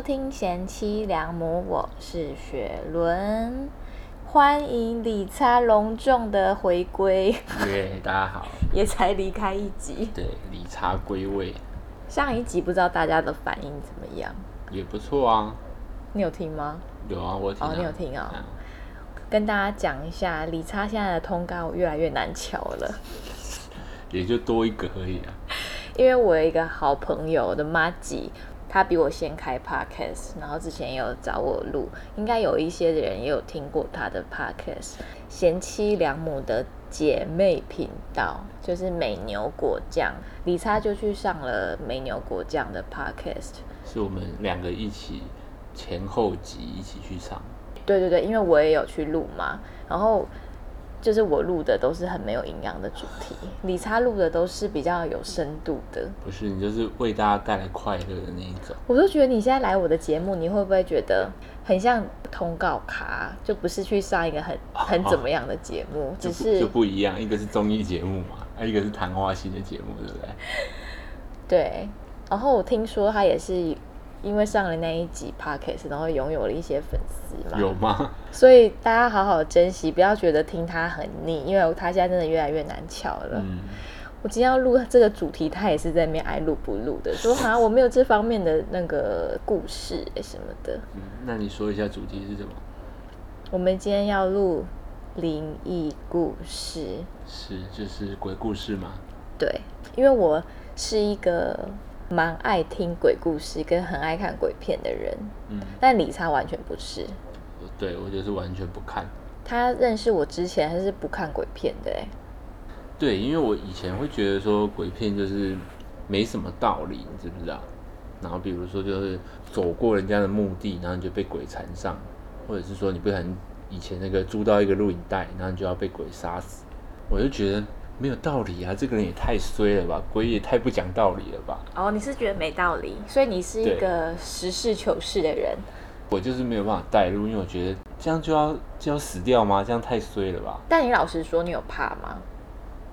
收听贤妻良母，我是雪伦，欢迎理查隆重的回归，耶，大家好，也才离开一集，对，理查归位。上一集不知道大家的反应怎么样，也不错啊，你有听吗？有啊，我有听、啊。哦你有听啊？嗯。跟大家讲一下，理查现在的通告越来越难瞧了，也就多一个而已啊。因为我有一个好朋友我的妈吉。他比我先开 podcast，然后之前也有找我录，应该有一些人也有听过他的 podcast，贤妻良母的姐妹频道，就是美牛果酱，李差就去上了美牛果酱的 podcast。是我们两个一起前后集一起去上，对对对，因为我也有去录嘛，然后就是我录的都是很没有营养的主题，理查录的都是比较有深度的。不是你就是为大家带来快乐的那一种。我都觉得你现在来我的节目，你会不会觉得很像通告卡？就不是去上一个很很怎么样的节目，只就不就不一样，一个是综艺节目嘛，啊，一个是谈话型的节目，对不对？对。然后我听说他也是因为上了那一集 podcast，然后拥有了一些粉丝嘛。有吗？所以大家好好珍惜，不要觉得听他很腻，因为他现在真的越来越难瞧了。嗯，我今天要录这个主题，他也是在那边爱录不录的，说好像我没有这方面的那个故事、欸、什么的。嗯那你说一下主题是什么？我们今天要录灵异故事，是就是鬼故事吗？对，因为我是一个蛮爱听鬼故事跟很爱看鬼片的人，嗯，但理查完全不是。对我就是完全不看。他认识我之前，他是不看鬼片的，哎，对，因为我以前会觉得说鬼片就是没什么道理，你知不知道？然后比如说就是走过人家的墓地，然后你就被鬼缠上，或者是说你不小心以前那个租到一个录影带，然后你就要被鬼杀死，我就觉得没有道理啊，这个人也太衰了吧，鬼也太不讲道理了吧。哦，你是觉得没道理，所以你是一个实事求是的人。我就是没有办法带入，因为我觉得这样就要就要死掉吗？这样太衰了吧。但你老实说，你有怕吗？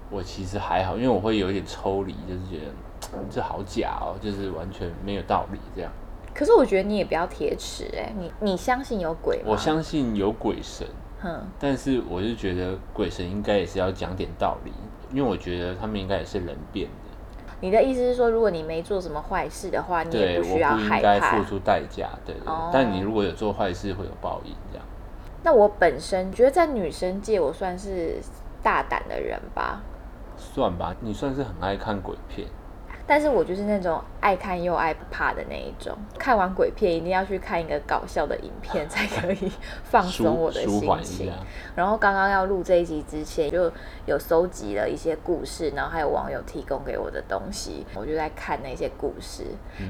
我其实还好，因为我会有一点抽离，就是觉得嗯这好假哦，就是完全没有道理这样。可是我觉得你也不要铁齿，哎，你你相信有鬼吗？我，相信有鬼神，哼，但是我就觉得鬼神应该也是要讲点道理，因为我觉得他们应该也是人变的，你的意思是说，如果你没做什么坏事的话，你也，不需要害怕应该付。出代价，对对对哦但你如果有做坏事，会有报应，这样。那我本身觉得在女生界，我算是大胆的人吧。算吧，你算是很爱看鬼片，但是我就是那种爱看又爱怕的那一种，看完鬼片一定要去看一个搞笑的影片，才可以放松我的心情。。然后刚刚要录这一集之前，就有搜集了一些故事，然后还有网友提供给我的东西，我就在看那些故事，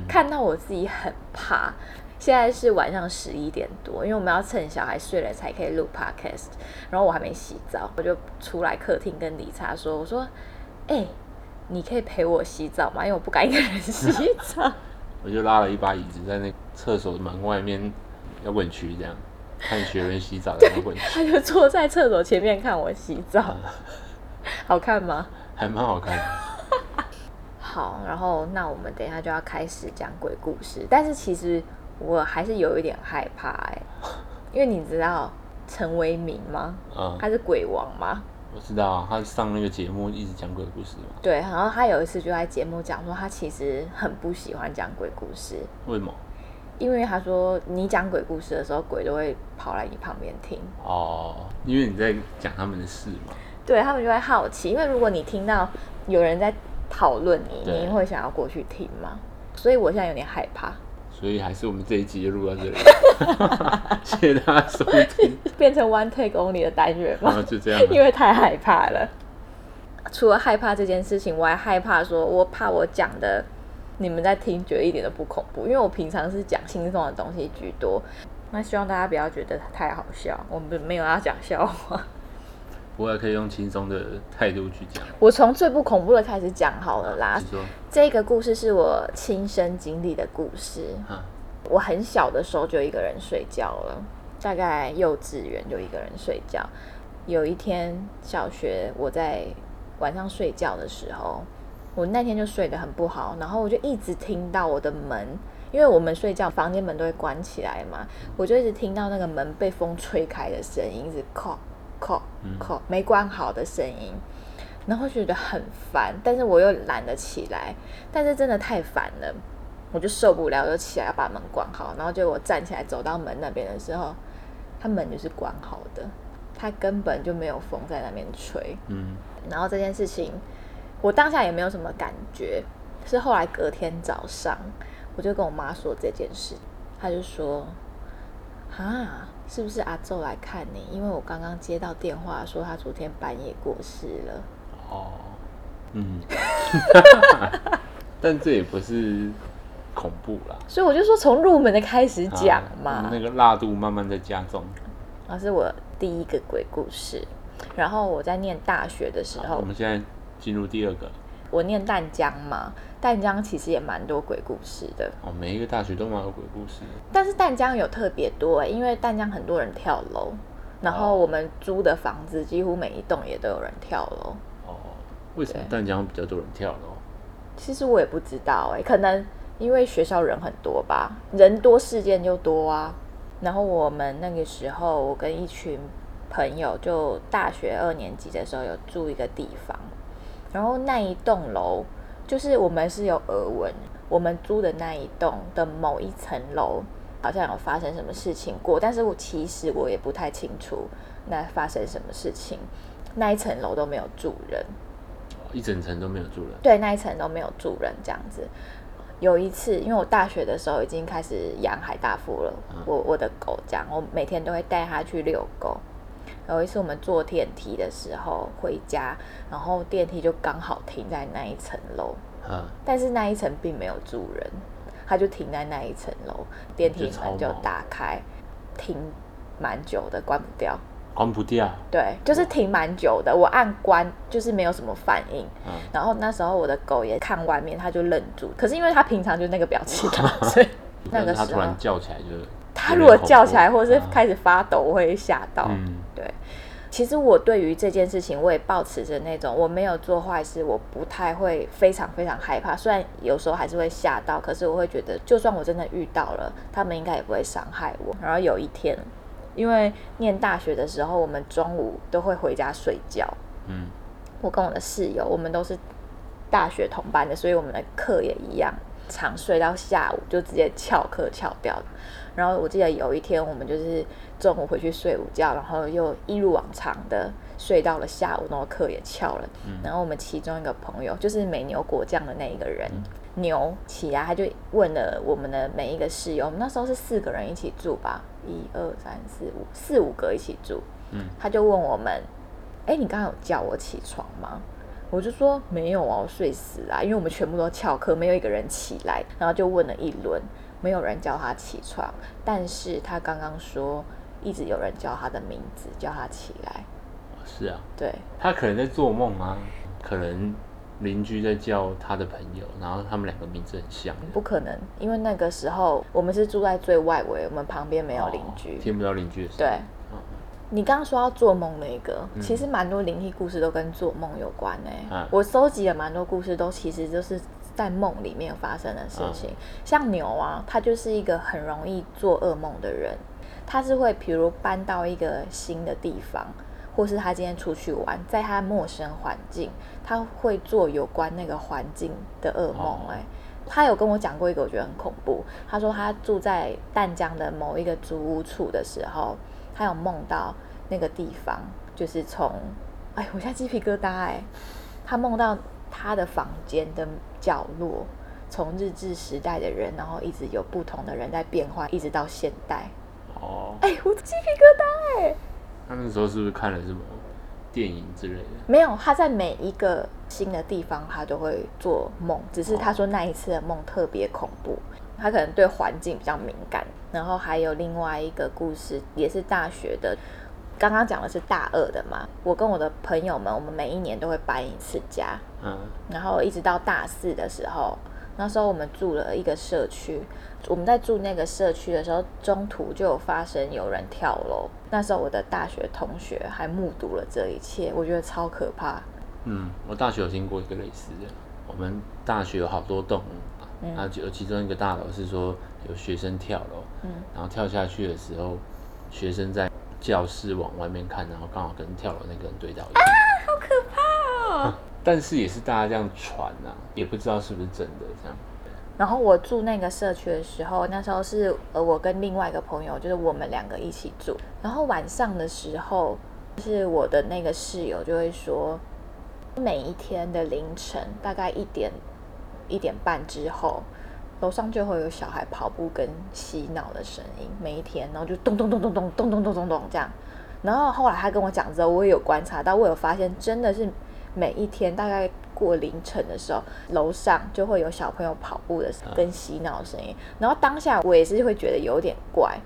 看到我自己很怕。现在是晚上十一点多，因为我们要趁小孩睡了才可以录 podcast，然后我还没洗澡，我就出来客厅跟理查说：“我说，哎、你可以陪我洗澡吗？因为我不敢一个人洗澡。”我就拉了一把椅子在那厕所门外面摇滚区这样，看学员洗澡的摇滚区，他就坐在厕所前面看我洗澡，好看吗？还蛮好看的。好，然后那我们等一下就要开始讲鬼故事，但是其实我还是有一点害怕哎、因为你知道陈为民吗？嗯，他是鬼王吗？我知道啊，他上那个节目一直讲鬼故事嘛，对，然后他有一次就在节目讲说，他其实很不喜欢讲鬼故事，为什么？因为他说你讲鬼故事的时候，鬼都会跑来你旁边听，哦，因为你在讲他们的事嘛。对他们就会好奇，因为如果你听到有人在讨论你，你会想要过去听吗？所以我现在有点害怕，所以还是我们这一集就录到这里，谢谢大家收听，变成 one take only 的单元吗然后？就这样因了。为太害怕了。除了害怕这件事情，我还害怕说，我怕我讲的你们在听觉得一点都不恐怖，因为我平常是讲轻松的东西居多。那希望大家不要觉得太好笑，我们没有要讲笑话。我也可以用轻松的态度去讲。我从最不恐怖的开始讲好了啦。说，这个故事是我亲身经历的故事。啊，我很小的时候就一个人睡觉了，大概幼稚园就一个人睡觉。有一天小学我在晚上睡觉的时候，我那天就睡得很不好，然后我就一直听到我的门因为我们睡觉房间门都会关起来嘛，我就一直听到那个门被风吹开的声音，是扣扣扣没关好的声音，然后觉得很烦，但是我又懒得起来，但是真的太烦了，我就受不了，就起来要把门关好，然后就我站起来走到门那边的时候，它门就是关好的，它根本就没有风在那边吹，嗯，然后这件事情我当下也没有什么感觉，是后来隔天早上。我就跟我妈说这件事，她就说：“啊，是不是阿宙来看你？因为我刚刚接到电话说他昨天半夜过世了。”哦，嗯，但这也不是恐怖啦，所以我就说从入门的开始讲啊嘛。那个辣度慢慢在加重。然后是我第一个鬼故事，然后我在念大学的时候我，们现在进入第二个我念淡江嘛，淡江其实也蛮多鬼故事的。哦，每一个大学都蛮有鬼故事。但是淡江有特别多、欸，因为淡江很多人跳楼，然后哦我们租的房子几乎每一栋也都有人跳楼。哦，为什么淡江比较多人跳楼？其实我也不知道、欸，可能因为学校人很多吧，人多事件就多啊。然后我们那个时候，我跟一群朋友就大学二年级的时候有住一个地方，然后那一栋楼就是我们是有耳闻，我们租的那一栋的某一层楼好像有发生什么事情过，但是我其实我也不太清楚那发生什么事情，那一层楼都没有住人。哦一整层都没有住人。对，那一层都没有住人这样子。有一次，因为我大学的时候已经开始养海大富了，我我的狗这样，我每天都会带它去遛狗。有一次我们坐电梯的时候回家，然后电梯就刚好停在那一层楼，嗯，但是那一层并没有住人，它就停在那一层楼，电梯门就打开，停蛮久的，关不掉。关不掉。对，就是停蛮久的。我按关，就是没有什么反应。嗯然后那时候我的狗也看外面，它就愣住。可是因为它平常就那个表情嘛，所以 那个时候但是他突然叫起来就是，它如果叫起来或者是嗯开始发抖，我会吓到。嗯，对，其实我对于这件事情，我也保持着那种我没有做坏事，我不太会非常非常害怕。虽然有时候还是会吓到，可是我会觉得，就算我真的遇到了，他们应该也不会伤害我。然后有一天，因为念大学的时候，我们中午都会回家睡觉。嗯，我跟我的室友，我们都是大学同班的，所以我们的课也一样，常睡到下午就直接翘课翘掉。然后我记得有一天，我们就是中午回去睡午觉，然后又一如往常的睡到了下午，然后课也翘了。然后我们其中一个朋友，就是美牛果酱的那一个人，牛起来他就问了我们的每一个室友，我们那时候是四个人一起住吧，一二三四五，四五个一起住。嗯，他就问我们，哎、你刚刚有叫我起床吗？我就说没有啊，我睡死啊，因为我们全部都翘课，没有一个人起来，然后就问了一轮，没有人叫他起床，但是他刚刚说一直有人叫他的名字，叫他起来，是啊，对，他可能在做梦啊，可能邻居在叫他的朋友，然后他们两个名字很像，不可能，因为那个时候我们是住在最外围，我们旁边没有邻居，哦听不到邻居的声音。对。哦你刚刚说到做梦那个，其实蛮多灵异故事都跟做梦有关诶、嗯我收集了蛮多故事，都其实就是在梦里面发生的事情。像牛啊，他就是一个很容易做噩梦的人，他是会比如搬到一个新的地方，或是他今天出去玩，在他陌生环境，他会做有关那个环境的噩梦哦。诶、他有跟我讲过一个，我觉得很恐怖。他说他住在淡江的某一个租屋处的时候，他有梦到那个地方，就是从，哎，我现在鸡皮疙瘩哎，他梦到他的房间的角落，从日治时代的人，然后一直有不同的人在变化，一直到现代。哦，哎，我鸡皮疙瘩哎！他那时候是不是看了什么电影之类的？没有，他在每一个新的地方，他都会做梦，只是他说那一次的梦特别恐怖，他可能对环境比较敏感。然后还有另外一个故事，也是大学的，刚刚讲的是大二的嘛。我跟我的朋友们，我们每一年都会搬一次家，嗯，然后一直到大四的时候，那时候我们住了一个社区，我们在住那个社区的时候，中途就有发生有人跳楼。那时候我的大学同学还目睹了这一切，我觉得超可怕。嗯，我大学有经过一个类似的，我们大学有好多栋嗯然后有其中一个大楼是说有学生跳楼，嗯然后跳下去的时候，学生在教室往外面看，然后刚好跟跳楼那个人对到眼。好可怕哦！但是也是大家这样传啊，也不知道是不是真的这样。然后我住那个社区的时候，那时候是呃我跟另外一个朋友，就是我们两个一起住。然后晚上的时候，就是我的那个室友就会说，每一天的凌晨大概一点一点半之后，楼上就会有小孩跑步跟洗脑的声音，每一天，然后就咚咚咚咚咚咚咚咚咚咚这样。然后后来他跟我讲之后，我也有观察到，我有发现真的是每一天大概过凌晨的时候，楼上就会有小朋友跑步的跟洗脑的声音。然后当下我也是会觉得有点怪，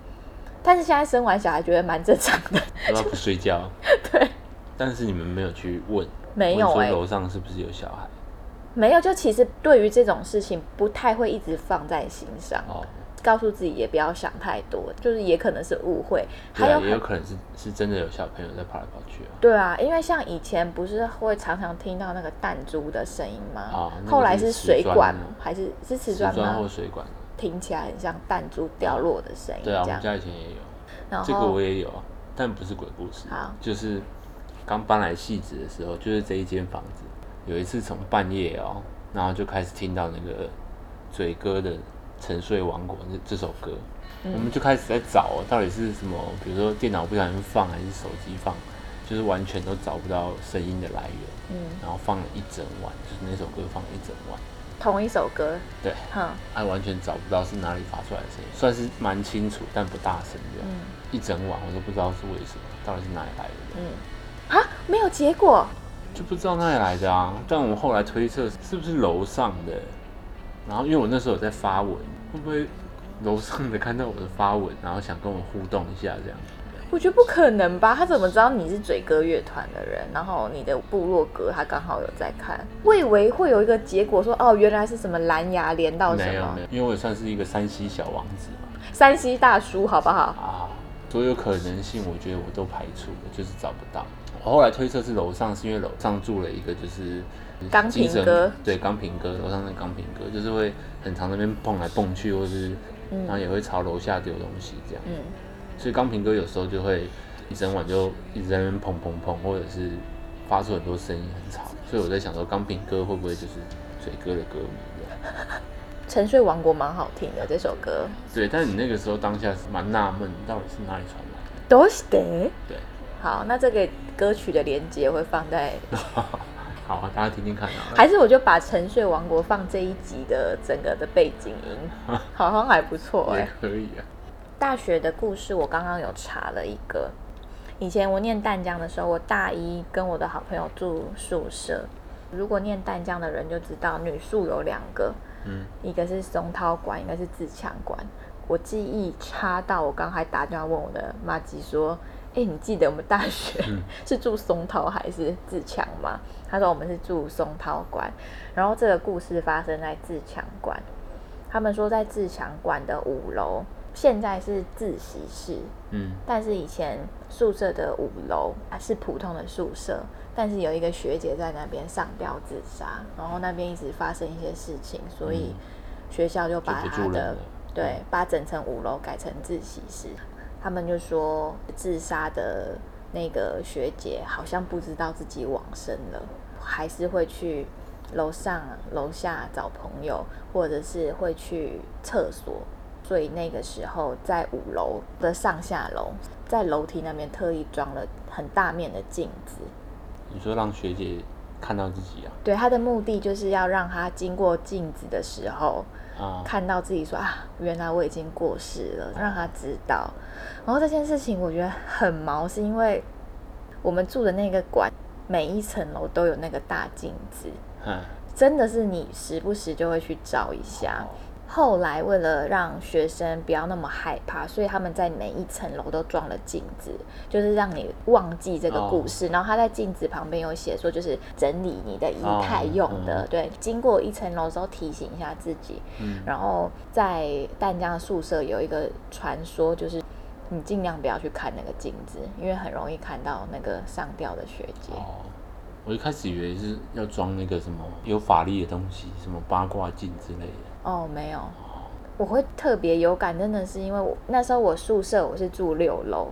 但是现在生完小孩觉得蛮正常的。不知道不睡觉，对，但是你们没有去问，没有哎、问说楼上是不是有小孩？没有，就其实对于这种事情不太会一直放在心上，哦，告诉自己也不要想太多，就是也可能是误会，还有很也有可能是是真的有小朋友在跑来跑去啊。对啊，因为像以前不是会常常听到那个弹珠的声音吗？啊那个后来是水管吗？还是是瓷砖瓷砖或？水管，听起来很像弹珠掉落的声音，对啊，我。们家以前也有，然这个我也有啊，但不是鬼故事好，就是刚搬来戏子的时候，就是这一间房子，有一次从半夜哦，然后就开始听到那个嘴哥的《沉睡王国》这这首歌，嗯。我们就开始在找哦到底是什么，比如说电脑不小心放还是手机放，就是完全都找不到声音的来源，嗯，然后放了一整晚，就是那首歌放了一整晚，同一首歌，对，哼，还完全找不到是哪里发出来的声音，算是蛮清楚，但不大声这样。嗯。一整晚我都不知道是为什么，到底是哪里来的，嗯，啊，没有结果，就不知道哪里来的啊。但我们后来推测是不是楼上的，然后因为我那时候有在发文，会不会楼上的看到我的发文，然后想跟我互动一下这样？我觉得不可能吧？他怎么知道你是嘴哥乐团的人？然后你的部落格他刚好有在看，我以为会有一个结果说，哦，原来是什么蓝牙连到什么没有没有，因为我也算是一个山西小王子嘛，山西大叔，好不好？啊，所有可能性我觉得我都排除了，就是找不到。我后来推测是楼上，是因为楼上住了一个就是钢琴精神哥，对钢琴哥，楼上的钢琴哥就是会很常那边蹦来蹦去，或是然后也会朝楼下丢东西这样。嗯，所以钢琴哥有时候就会一整晚就一直在那边砰砰砰，或者是发出很多声音很吵。所以我在想说，钢琴哥会不会就是嘴哥的歌迷这样？沉睡王国蛮好听的这首歌。对，但是你那个时候当下是蛮纳闷，到底是哪里传来的？どうして？对， 好，那这个歌曲的连接会放在，好啊，大家听听看啊。还是我就把沉睡王国放这一集的整个的背景音，好像还不错 哎、也可以啊。大学的故事我刚刚有查了一个，以前我念淡江的时候，我大一跟我的好朋友住宿舍。如果念淡江的人就知道，女宿有两个，嗯，一个是松涛馆，一个是自强馆。我记忆差到我刚还打电话问我的妈吉说：“哎、你记得我们大学 是住松涛还是自强吗？”他说我们是住松涛馆。然后这个故事发生在自强馆，他们说在自强馆的五楼，现在是自习室，嗯，但是以前宿舍的五楼啊是普通的宿舍，但是有一个学姐在那边上吊自杀，然后那边一直发生一些事情，所以学校就把就不她的对把整层五楼改成自习室。他们就说自杀的那个学姐好像不知道自己往生了，还是会去楼上楼下找朋友，或者是会去厕所。所以那个时候在五楼的上下楼，在楼梯那边特意装了很大面的镜子。你说让学姐看到自己啊？对，她的目的就是要让她经过镜子的时候，啊，看到自己说啊，原来我已经过世了，让他知道。然后这件事情我觉得很毛，是因为我们住的那个馆，每一层楼都有那个大镜子，嗯，真的是你时不时就会去照一下。后来为了让学生不要那么害怕，所以他们在每一层楼都装了镜子，就是让你忘记这个故事。然后他在镜子旁边有写说，就是整理你的仪态用的。哦嗯对，经过一层楼的时候提醒一下自己。嗯然后在淡江的宿舍有一个传说，就是你尽量不要去看那个镜子，因为很容易看到那个上吊的学姐。哦，我一开始以为是要装那个什么有法力的东西，什么八卦镜之类的。哦，没有，我会特别有感，真的是因为我那时候我宿舍我是住六楼，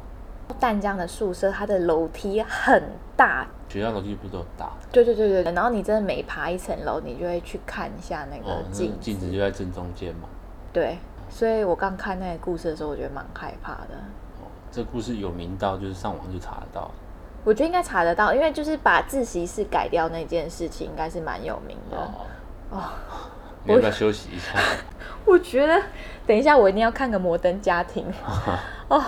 淡江的宿舍它的楼梯很大，学校楼梯不是都很大？对对对对，然后你真的每爬一层楼，你就会去看一下那哦个，那镜子，镜子就在正中间嘛。对，所以我刚看那个故事的时候，我觉得蛮害怕的。哦，这故事有名到就是上网就查得到。我觉得应该查得到，因为就是把自习室改掉那件事情，应该是蛮有名的。哦，哦，你要不要休息一下？我觉得等一下我一定要看个《摩登家庭 》哦，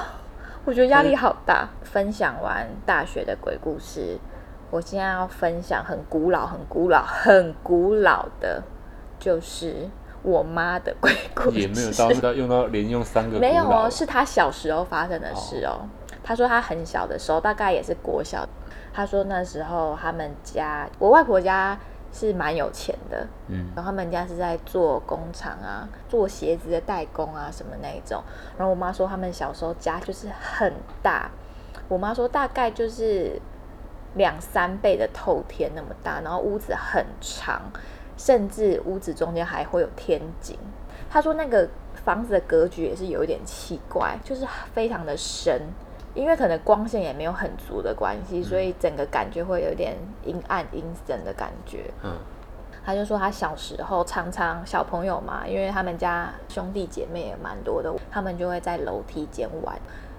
我觉得压力好大。分享完大学的鬼故事，我现在要分享很古老、很古老、很古老的，就是我妈的鬼故事。也没有到到用到连用三个没有哦，是她小时候发生的事哦。她说她很小的时候，大概也是国小。她说那时候他们家，我外婆家是蛮有钱的，嗯然后他们家是在做工厂啊，做鞋子的代工啊什么那一种。然后我妈说他们小时候家就是很大，我妈说大概就是两三倍的透天那么大，然后屋子很长，甚至屋子中间还会有天井。她说那个房子的格局也是有一点奇怪，就是非常的深。因为可能光线也没有很足的关系，所以整个感觉会有点阴暗阴森的感觉。嗯他就说他小时候常常小朋友嘛，因为他们家兄弟姐妹也蛮多的，他们就会在楼梯间玩。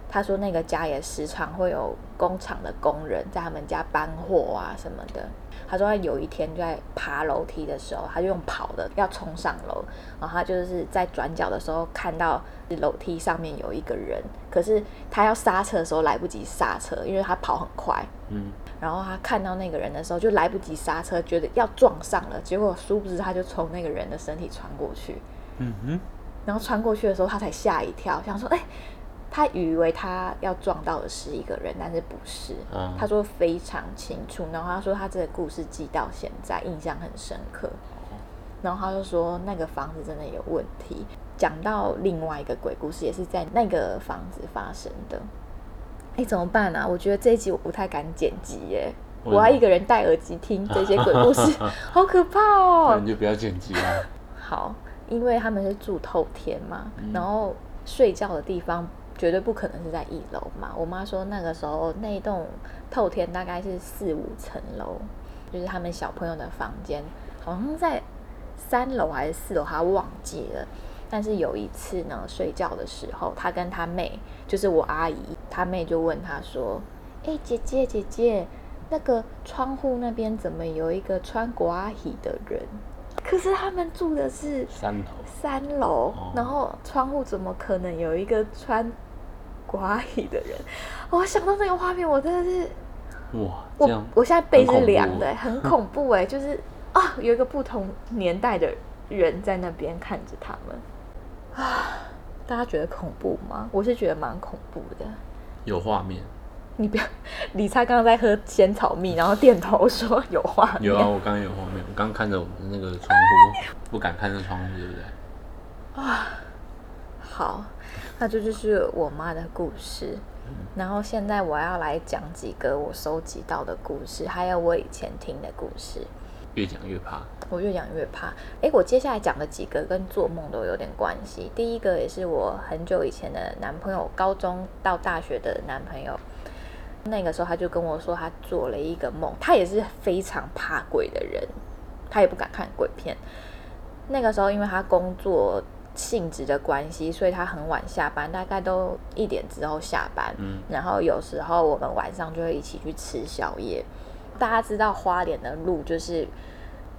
他说那个家也时常会有工厂的工人在他们家搬货啊什么的。他说他有一天就在爬楼梯的时候，他就用跑的要冲上楼，然后他就是在转角的时候看到楼梯上面有一个人，可是他要刹车的时候来不及刹车，因为他跑很快。嗯，然后他看到那个人的时候，就来不及刹车，觉得要撞上了，结果殊不知他就从那个人的身体穿过去，嗯哼，然后穿过去的时候，他才吓一跳，想说，哎、他以为他要撞到的是一个人，但是不是。嗯他说非常清楚，然后他说他这个故事记到现在，印象很深刻。然后他就说那个房子真的有问题。讲到另外一个鬼故事，也是在那个房子发生的。哎，怎么办啊？我觉得这一集我不太敢剪辑耶，我要一个人戴耳机听这些鬼故事，好可怕哦。那你就不要剪辑了。好，因为他们是住透天嘛，嗯然后睡觉的地方绝对不可能是在一楼嘛。我妈说那个时候那一栋透天大概是四五层楼，就是他们小朋友的房间，好像在三楼还是四楼，她忘记了。但是有一次呢，睡觉的时候，她跟她妹，就是我阿姨，她妹就问她说：“哎、姐姐姐姐，那个窗户那边怎么有一个穿寡衣的人？”可是他们住的是三楼，三楼，哦然后窗户怎么可能有一个穿寡衣的人？我想到那个画面，我真的是，哇，我我现在背是凉的，很恐怖哎，就是啊，有一个不同年代的人在那边看着他们啊，大家觉得恐怖吗？我是觉得蛮恐怖的。有画面。你不要，李灿刚刚在喝仙草蜜，然后点头说有画面。有啊，我刚刚有画面，我刚看着我们那个窗户，不敢看那窗户，对不对？啊好，那这就是我妈的故事。然后现在我要来讲几个我收集到的故事，还有我以前听的故事。越讲越怕。我越讲越怕。诶，我接下来讲的几个跟做梦都有点关系。第一个也是我很久以前的男朋友，高中到大学的男朋友。那个时候他就跟我说，他做了一个梦，他也是非常怕鬼的人，他也不敢看鬼片。那个时候因为他工作性质的关系，所以他很晚下班，大概都一点之后下班。嗯然后有时候我们晚上就会一起去吃宵夜。大家知道花莲的路就是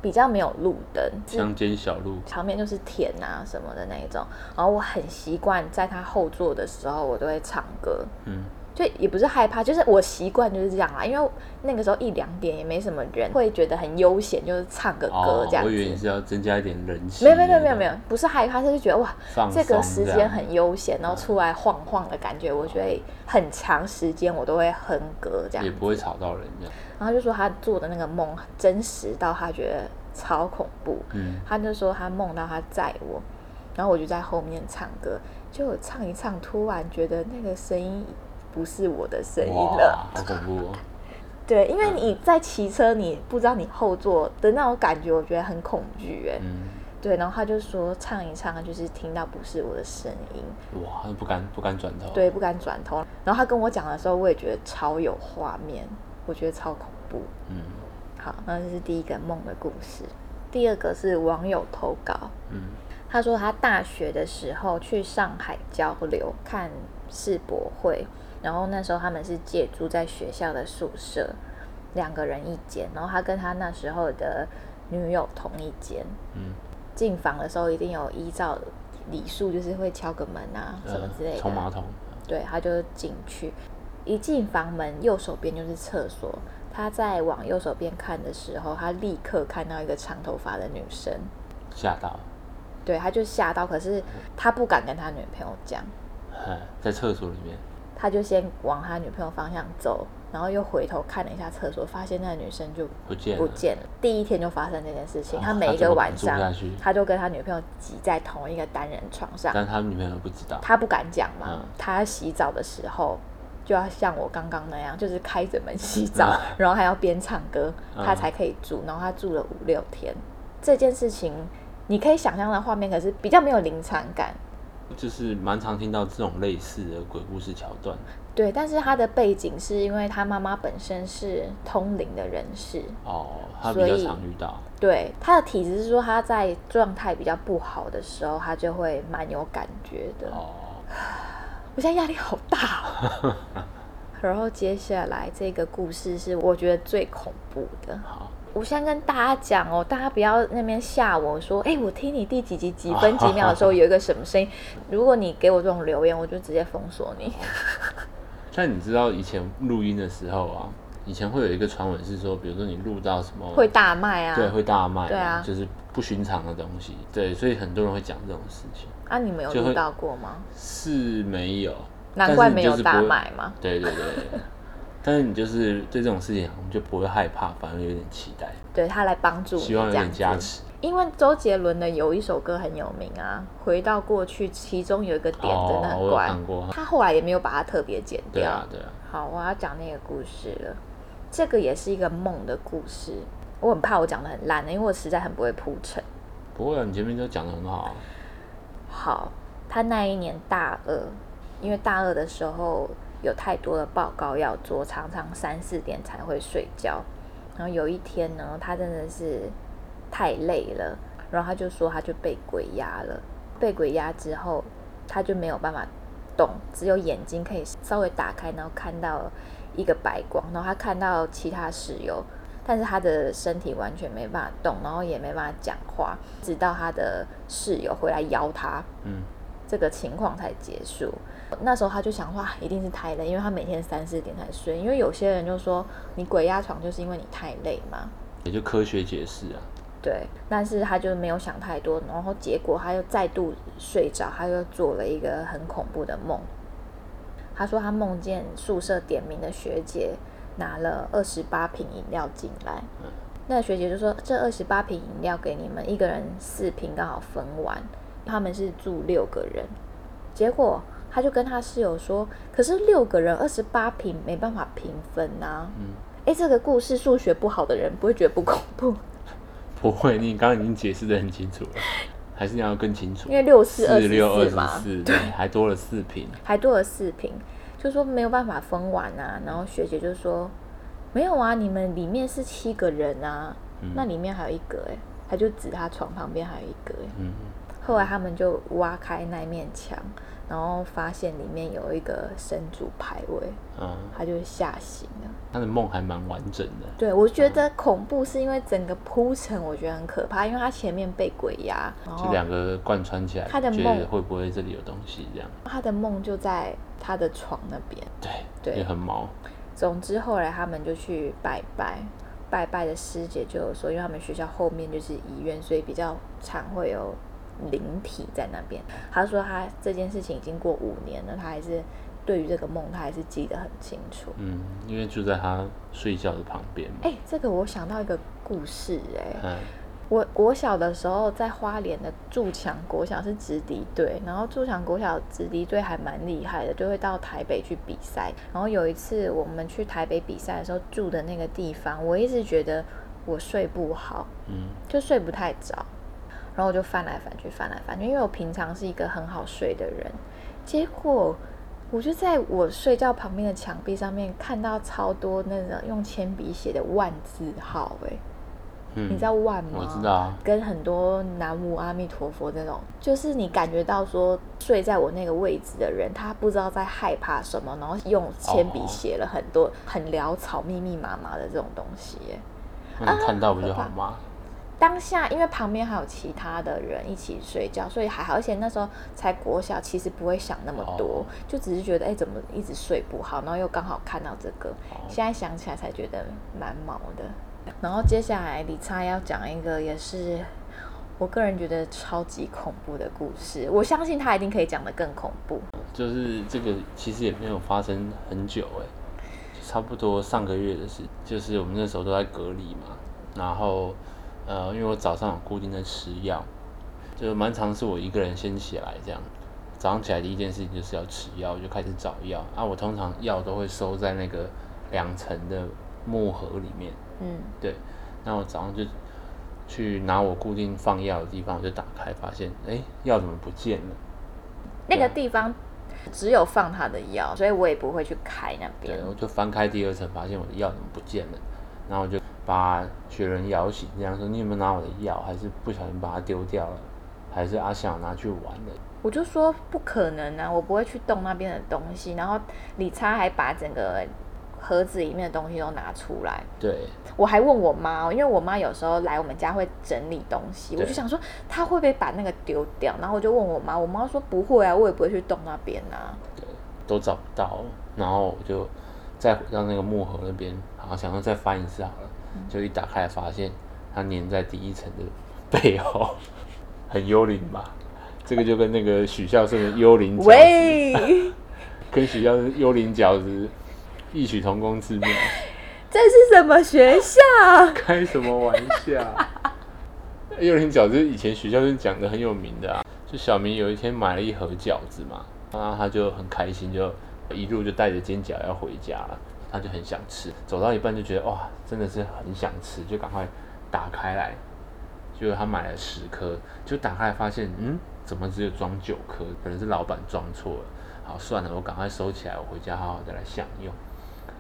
比较没有路灯，乡间小路，旁边就是田啊什么的那一种。然后我很习惯在他后座的时候，我都会唱歌。嗯，就也不是害怕，就是我习惯就是这样啦。因为那个时候一两点也没什么人，会觉得很悠闲，就是唱个歌哦这，样我以为你。是要增加一点人气。没有没有没有没有，不是害怕，是觉得哇，这个时间很悠闲，然后出来晃晃的感觉，我觉得很长时间我都会哼歌这样也。不会吵到人这样。然后就说他做的那个梦真实到他觉得超恐怖，嗯，他就说他梦到他载我，然后我就在后面唱歌，就我唱一唱，突然觉得那个声音不是我的声音了，好恐怖哦！对，因为你在骑车，你不知道你后座的那种感觉，我觉得很恐惧哎。嗯，对，然后他就说唱一唱，就是听到不是我的声音，哇，他不敢不敢转头。对，不敢转头。然后他跟我讲的时候，我也觉得超有画面，我觉得超恐怖。嗯好，那这是第一个梦的故事。第二个是网友投稿，嗯他说他大学的时候去上海交流看世博会，然后那时候他们是借住在学校的宿舍，两个人一间，然后他跟他那时候的女友同一间。嗯，进房的时候一定有依照礼数，就是会敲个门啊什么之类的。呃冲马桶。对，他就进去，一进房门，右手边就是厕所。他在往右手边看的时候，他立刻看到一个长头发的女生，吓到，对，他就吓到，可是他不敢跟他女朋友讲，哎，在厕所里面，他就先往他女朋友方向走，然后又回头看了一下厕所，发现那个女生就不见了不见了。第一天就发生这件事情，哦他每一个晚上他就跟他女朋友挤在同一个单人床上，但他女朋友不知道。他不敢讲嘛，嗯他洗澡的时候就要像我刚刚那样，就是开着门洗澡，嗯 然后还要边唱歌，嗯他才可以住。然后他住了五六天，这件事情你可以想象的画面，可是比较没有临场感。就是蛮常听到这种类似的鬼故事桥段。对，但是他的背景是因为他妈妈本身是通灵的人士，哦，他比较常遇到。对他的体质是说他在状态比较不好的时候，他就会蛮有感觉的。哦，我现在压力好大、哦。然后接下来这个故事是我觉得最恐怖的。好，我先跟大家讲哦，大家不要那边吓我说，哎、我听你第几集几分几秒的时候 有一个什么声音，如果你给我这种留言，我就直接封锁你。但你知道以前录音的时候啊，以前会有一个传闻是说，比如说你录到什么会大卖啊？对，会大卖，对啊就是不寻常的东西，对，所以很多人会讲这种事情，啊，你们有录到过吗？是没有，难怪没有大卖嘛。对对对，但是你就是对这种事情，我们就不会害怕，反而有点期待，对他来帮助你希望有点加。持。因为周杰伦的有一首歌很有名啊，《回到过去》，其中有一个点真的很怪，他后来也没有把它特别剪掉。对啊，对啊，好，我要讲那个故事了。这个也是一个梦的故事，我很怕我讲的很烂的，因为我实在很不会铺陈。不会啊，你前面都讲的很好啊。好，他那一年大二，因为大二的时候有太多的报告要做，常常三四点才会睡觉。然后有一天呢，他真的是太累了，然后他就说他就被鬼压了。被鬼压之后，他就没有办法动，只有眼睛可以稍微打开，然后看到一个白光，然后他看到其他室友。但是他的身体完全没办法动，然后也没办法讲话，直到他的室友回来邀他，这个情况才结束。那时候他就想说，啊一定是太累，因为他每天三四点才睡。因为有些人就说，你鬼压床就是因为你太累嘛。也就科学解释啊。对，但是他就没有想太多，然后结果他又再度睡着，他又做了一个很恐怖的梦。他说他梦见宿舍点名的学姐拿了二十八瓶饮料进来，那学姐就说这二十八瓶饮料给你们，一个人四瓶刚好分完。他们是住六个人，结果他就跟他室友说，可是六个人二十八平没办法平分呐、嗯，哎，这个故事数学不好的人不会觉得不恐怖，不会，你刚刚已经解释的很清楚了，还是你要更清楚。因为六四二十四六二十四对，还多了四平。还多了四平，就说没有办法分完啊。然后学姐就说没有啊，你们里面是七个人啊，嗯。那里面还有一个哎、他就指他床旁边还有一个哎、嗯，后来他们就挖开那面墙，然后发现里面有一个神主牌位，嗯，他就吓醒了。他的梦还蛮完整的。对，我觉得恐怖是因为整个铺陈，我觉得很可怕，因为他前面被鬼压，然就后两个贯穿起来，他的梦会不会这里有东西这样？他的梦就在他的床那边。对，对也很毛。总之后来他们就去拜拜，拜拜的师姐就有说，因为他们学校后面就是医院，所以比较常会有灵体在那边。他说他这件事情已经过五年了，他还是对于这个梦他还是记得很清楚。嗯，因为就在他睡觉的旁边嘛。哎、这个我想到一个故事、哎，嗯，我国小的时候在花莲的筑强国小是直敌队，然后筑强国小直敌队还蛮厉害的，就会到台北去比赛。然后有一次我们去台北比赛的时候住的那个地方，我一直觉得我睡不好，嗯，就睡不太着，然后我就翻来翻去，翻来翻去，因为我平常是一个很好睡的人，结果我就在我睡觉旁边的墙壁上面看到超多那种用铅笔写的万字号，哎。嗯你知道万吗？我知道啊跟很多南无阿弥陀佛这种，就是你感觉到说睡在我那个位置的人，他不知道在害怕什么，然后用铅笔哦写了很多很潦草、密密麻麻的这种东西耶。那你看到不就好吗？当下因为旁边还有其他的人一起睡觉，所以还好，而且那时候才国小，其实不会想那么多，哦就只是觉得哎、怎么一直睡不好，然后又刚好看到这个，哦现在想起来才觉得蛮毛的。然后接下来李灿要讲一个也是我个人觉得超级恐怖的故事，我相信他一定可以讲得更恐怖。就是这个其实也没有发生很久哎、差不多上个月的事，就是我们那时候都在隔离嘛，然后呃，因为我早上有固定在吃药，就蛮常是我一个人先起来这样，早上起来第一件事情就是要吃药，就开始找药。啊，我通常药都会收在那个两层的木盒里面，嗯，对，那我早上就去拿我固定放药的地方，我就打开发现，哎、药怎么不见了？那个地方只有放他的药，所以我也不会去开那边。对，。我就翻开第二层，发现我的药怎么不见了，然后我就把雪人摇醒，这样说：“你有没有拿我的药？还是不小心把它丢掉了？还是阿翔拿去玩了我就说不可能啊，我不会去动那边的东西。然后李差还把整个盒子里面的东西都拿出来，？”对，我还问我妈、哦，因为我妈有时候来我们家会整理东西，我就想说她会不会把那个丢掉，然后我就问我妈，我妈说不会啊，我也不会去动那边啊。对，都找不到，然后我就再回到那个木盒那边，好想要再翻一次好了，就一打开发现它粘在第一层的背后，很幽灵吧？这个就跟那个许孝顺的幽灵饺子，喂，跟许孝顺幽灵饺子异曲同工之妙。这是什么学校？开什么玩笑？幽灵饺子以前学校就讲的很有名的啊，就小明有一天买了一盒饺子嘛，然后他就很开心，就一路就带着煎饺要回家了，他就很想吃，走到一半就觉得哇，真的是很想吃，就赶快打开来，结果他买了十颗，就打开发现，嗯，怎么只有装九颗？可能是老板装错了。好，算了，我赶快收起来，我回家好好的来享用。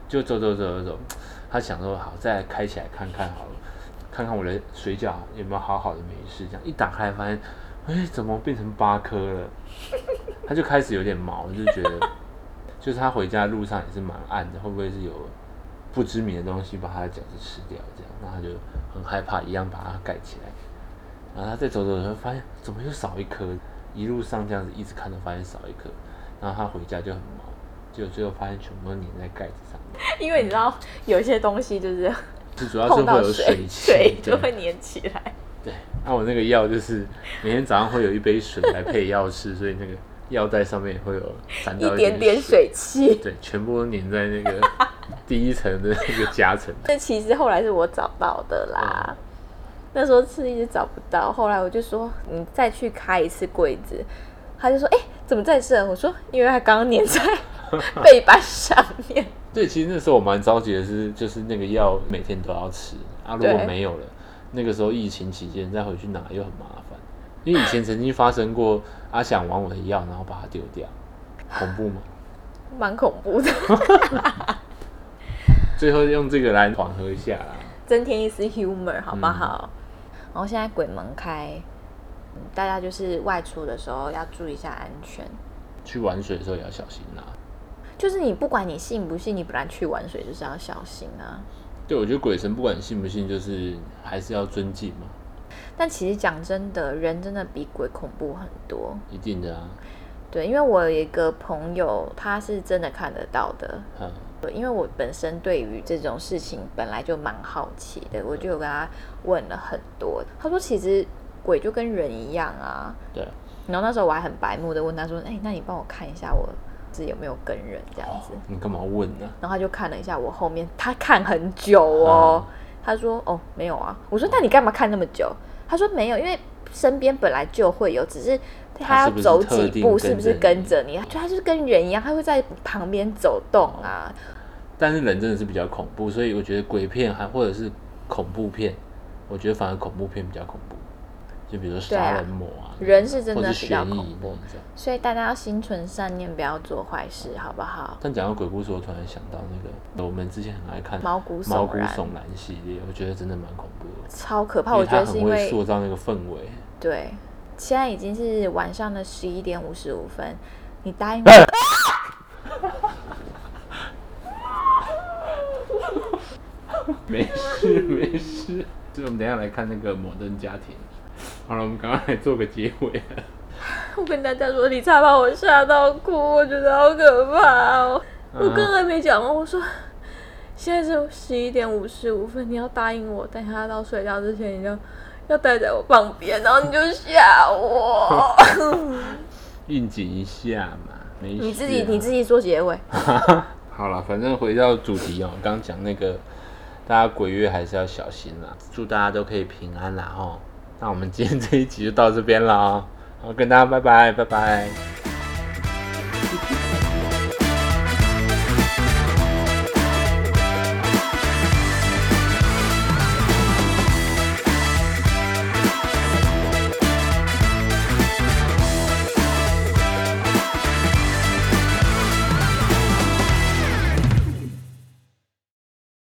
就走走走走走，他想说好，再来开起来看看好了，看看我的水饺有没有好好的没事。这样一打开发现，哎，怎么变成八颗了？他就开始有点毛，就觉得，就是他回家路上也是蛮暗的，会不会是有不知名的东西把他的饺子吃掉？这样，那他就很害怕，一样把它盖起来。然后他再走走走，发现怎么又少一颗？一路上这样子一直看都发现少一颗，然后他回家就很忙，结果最后发现全部都粘在盖子上面。因为你知道有一些东西就是是主要是会有水，气，水就会粘起来。对。那、我那个药就是每天早上会有一杯水来配药吃，所以那个药袋上面也会有沾到一点点水汽。对，全部都粘在那个 第一层的那个夹层。这其实后来是我找到的啦。那时候是一直找不到，后来我就说你再去开一次柜子，他就说哎、怎么在这？我说因为他刚刚粘在 背板上面。对，其实那时候我蛮着急的是，就是那个药每天都要吃啊，如果没有了，那个时候疫情期间再回去拿又很麻烦。因为以前曾经发生过阿想玩我的药，然后把它丢掉，恐怖吗？蛮恐怖的，最后用这个来缓和一下啦。增添一丝 humor 好嗯不好？然后现在鬼门开，嗯大家就是外出的时候要注意一下安全。去玩水的时候也要小心啦。就是你不管你信不信，你本来去玩水就是要小心啊。对，我觉得鬼神不管你信不信，就是还是要尊敬嘛，但其实讲真的，人真的比鬼恐怖很多。一定的啊。对，因为我有一个朋友，他是真的看得到的。嗯，对因为我本身对于这种事情本来就蛮好奇的，我就有跟他问了很多。他说其实鬼就跟人一样啊。对，然后那时候我还很白目的问他说：“哎、那你帮我看一下我自己有没有跟人这样子？”你干嘛问呢、然后他就看了一下我后面，他看很久哦。嗯他说：“哦，没有啊。”我说：“那你干嘛看那么久？”他他说没有，因为身边本来就会有，只是他要走几步，是不是跟跟着你？就他就是跟人一样，他会在旁边走动啊。但是人真的是比较恐怖，所以我觉得鬼片还或者是恐怖片，我觉得反而恐怖片比较恐怖。就比如杀人魔啊，人是真的比较恐怖。所以大家要心存善念，不要做坏事，好不好？但讲到鬼故事，我突然想到那个我们之前很爱看毛骨悚毛骨然悚然系列，我觉得真的蛮恐怖的。超可怕，我觉得是因为塑造那个氛围。对，现在已经是晚上的十一点五十五分，你答应我。没事没事，所以我们等一下来看那个《摩登家庭》。好了，我们赶快来做个结尾。我跟大家说，你差把我吓到哭，我觉得好可怕哦。我刚才没讲完，我说现在是十一点五十五分，你要答应我，等一下到睡觉之前，你就要待在我旁边，然后你就吓我。应景一下嘛，没。你自己你自己做结尾。好了，反正回到主题哦，刚讲那个，大家鬼月还是要小心啦，祝大家都可以平安啦哦。那我们今天这一集就到这边了啊，好，跟大家拜拜，拜拜。